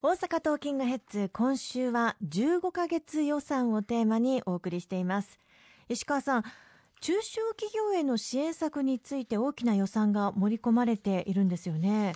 大阪トーキングヘッズ今週は15ヶ月予算をテーマにお送りしています。石川さん中小企業への支援策について大きな予算が盛り込まれているんですよね。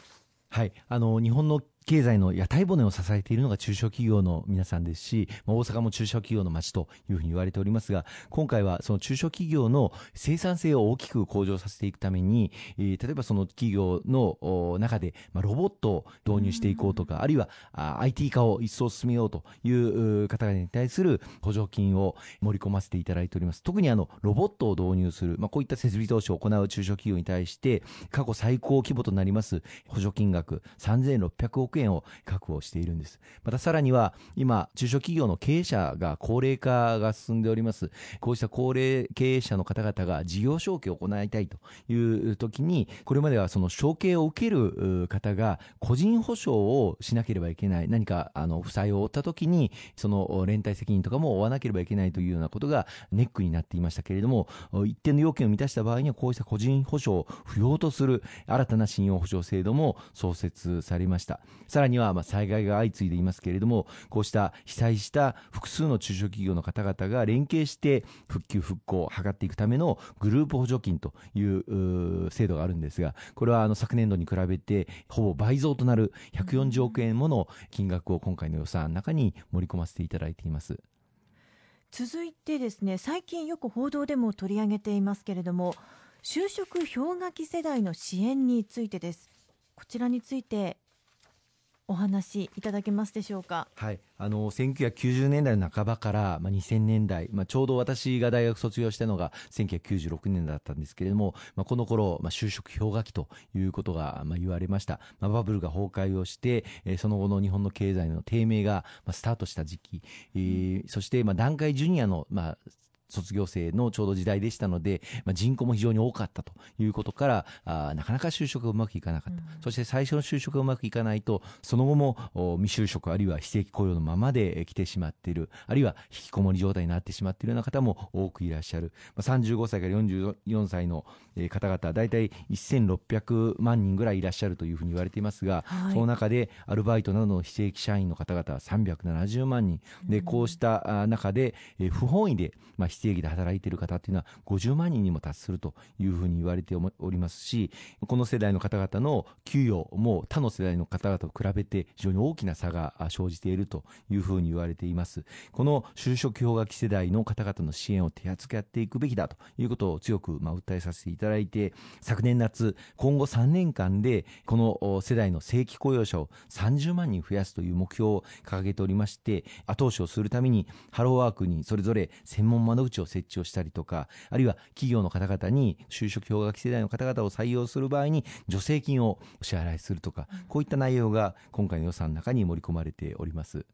はい。あの日本の経済の屋台骨を支えているのが中小企業の皆さんですし、大阪も中小企業の街というふうに言われておりますが、今回はその中小企業の生産性を大きく向上させていくために、例えばその企業の中で、まロボットを導入していこうとか、あるいは IT 化を一層進めようという方々に対する補助金を盛り込ませていただいております。特にあのロボットを導入する、まあ、こういった設備投資を行う中小企業に対して、過去最高規模となります補助金額3600億億円を確保しているんです。またさらには、今、中小企業の経営者が高齢化が進んでおります。こうした高齢経営者の方々が事業承継を行いたいという時に、これまではその承継を受ける方が個人保証をしなければいけない。何か、あの、負債を負った時に、その連帯責任とかも負わなければいけないというようなことがネックになっていましたけれども、一定の要件を満たした場合には、こうした個人保証を不要とする新たな信用保証制度も創設されました。さらには、ま災害が相次いでいますけれども、こうした被災した複数の中小企業の方々が連携して復旧復興を図っていくためのグループ補助金という制度があるんですが、これはあの昨年度に比べてほぼ倍増となる140億円もの金額を今回の予算の中に盛り込ませていただいています。続いてですね、最近よく報道でも取り上げていますけれども、就職氷河期世代の支援についてです。こちらについてお話いただけますでしょうか？はい、あの1990年代の半ばから、まあ、2000年代、まあ、ちょうど私が大学卒業したのが1996年だったんですけれども、まあ、この頃、まあ、就職氷河期ということが、まあ、言われました、まあ、バブルが崩壊をして、えー、その後の日本の経済の低迷が、まあ、スタートした時期、えー、そして、まあ、団塊ジュニアの、まあ、卒業生のちょうど時代でしたので、まあ、人口も非常に多かったということからあなかなか就職がうまくいかなかった、うん、そして最初の就職がうまくいかないとその後も未就職あるいは非正規雇用のままで来てしまっているあるいは引きこもり状態になってしまっているような方も多くいらっしゃる、まあ、35歳から44歳の方々大体1600万人ぐらいいらっしゃるというふうに言われていますが、はい、その中でアルバイトなどの非正規社員の方々は370万人。でこうした中で不本意で、まあ、非正規で働いている方っていうのは50万人にも達するというふうに言われておりますしこの世代の方々の給与も他の世代の方々と比べて非常に大きな差が生じているというふうに言われています。この就職氷河期世代の方々の支援を手厚くやっていくべきだということを強くまあ訴えさせていただいて昨年夏今後3年間でこの世代の正規雇用者を30万人増やすという目標を掲げておりまして後押しをするためにハローワークにそれぞれ専門窓口を設置をしたりとか、あるいは企業の方々に就職氷河期世代の方々を採用する場合に助成金をお支払いするとか、こういった内容が今回の予算の中に盛り込まれております。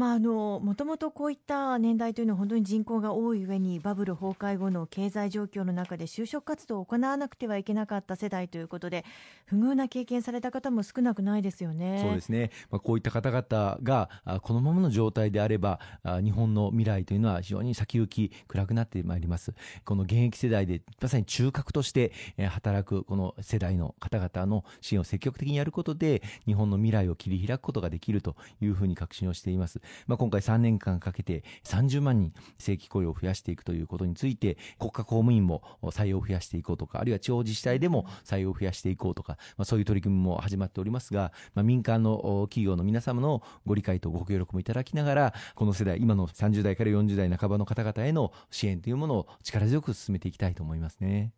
まあ、あのもともとこういった年代というのは本当に人口が多い上にバブル崩壊後の経済状況の中で就職活動を行わなくてはいけなかった世代ということで不遇な経験された方も少なくないですよね。そうですね、まあ、こういった方々がこのままの状態であれば日本の未来というのは非常に先行き暗くなってまいります。この現役世代でまさに中核として働くこの世代の方々の支援を積極的にやることで日本の未来を切り開くことができるというふうに確信をしています。まあ、今回3年間かけて30万人正規雇用を増やしていくということについて国家公務員も採用を増やしていこうとかあるいは地方自治体でも採用を増やしていこうとか、まあ、そういう取り組みも始まっておりますが、まあ、民間の企業の皆様のご理解とご協力もいただきながらこの世代今の30代から40代半ばの方々への支援というものを力強く進めていきたいと思いますね。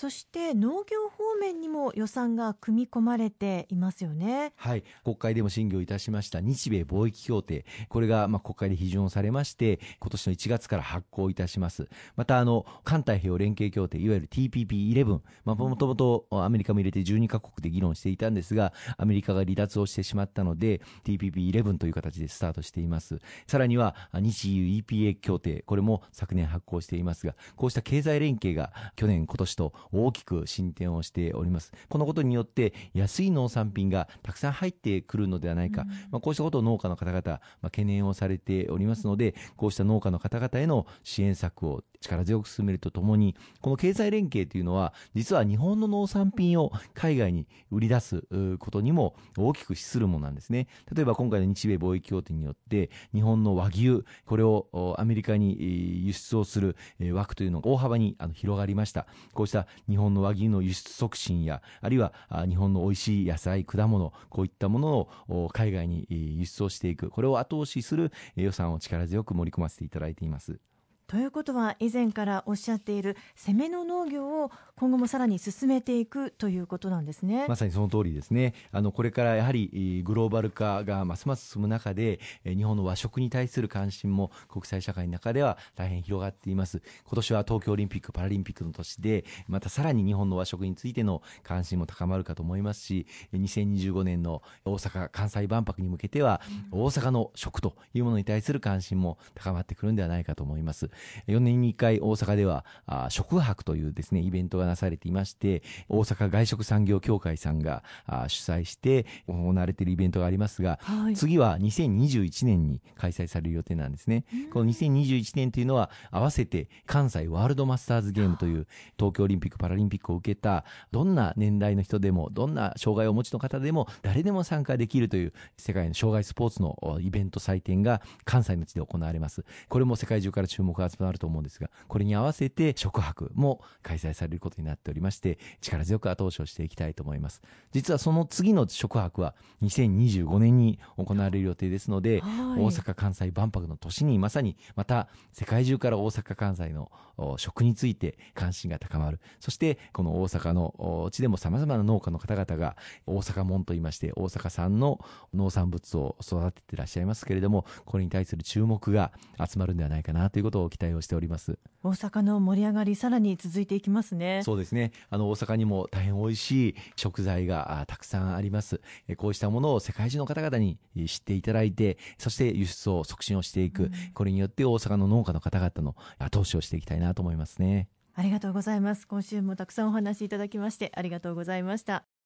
そして農業方面にも予算が組み込まれていますよね。はい。国会でも審議をいたしました日米貿易協定。これがまあ国会で批准されまして、今年の1月から発行いたします。また、あの、環太平洋連携協定、いわゆる TPP11。まあ、もともとアメリカも入れて12カ国で議論していたんですが、アメリカが離脱をしてしまったので、TPP11 という形でスタートしています。さらには、日 EU EPA 協定。これも昨年発行していますが、こうした経済連携が去年、今年と大きく進展をしております。このことによって安い農産品がたくさん入ってくるのではないか、うん、まあ、こうしたことを農家の方々、まあ、懸念をされておりますので、こうした農家の方々への支援策を力強く進めるとともに、この経済連携というのは、実は日本の農産品を海外に売り出すことにも大きく資するものなんですね。例えば今回の日米貿易協定によって、日本の和牛、これをアメリカに輸出をする枠というのが大幅に広がりました。こうした日本の和牛の輸出促進や、あるいは日本の美味しい野菜、果物、こういったものを海外に輸出をしていく、これを後押しする予算を力強く盛り込ませていただいています。ということは以前からおっしゃっている攻めの農業を今後もさらに進めていくということなんですね。まさにその通りですね。あのこれからやはりグローバル化がますます進む中で日本の和食に対する関心も国際社会の中では大変広がっています。今年は東京オリンピック・パラリンピックの年でまたさらに日本の和食についての関心も高まるかと思いますし2025年の大阪・関西万博に向けては大阪の食というものに対する関心も高まってくるんではないかと思います4年に1回大阪ではあ食博というですねイベントがなされていまして大阪外食産業協会さんがあ主催して行われているイベントがありますが、はい、次は2021年に開催される予定なんですね、この2021年というのは合わせて関西ワールドマスターズゲームという東京オリンピック・パラリンピックを受けたどんな年代の人でもどんな障害をお持ちの方でも誰でも参加できるという世界の障害スポーツのイベント祭典が関西の地で行われます。これも世界中から注目が集まると思うんですが、これに合わせて食博も開催されることになっておりまして、力強く後押しをしていきたいと思います。実はその次の食博は2025年に行われる予定ですので、はい、大阪・関西万博の年にまさにまた世界中から大阪・関西の食について関心が高まる。そしてこの大阪の地でも様々な農家の方々が大阪門といいまして大阪産の農産物を育てていらっしゃいますけれども、これに対する注目が集まるんではないかなということを期待をしております。大阪の盛り上がりさらに続いていきますね。そうですね。あの大阪にも大変美味しい食材がたくさんあります。こうしたものを世界中の方々に知っていただいて、そして輸出を促進をしていく。うん、これによって大阪の農家の方々の後押しをしていきたいなと思いますね。ありがとうございます。今週もたくさんお話しいただきましてありがとうございました。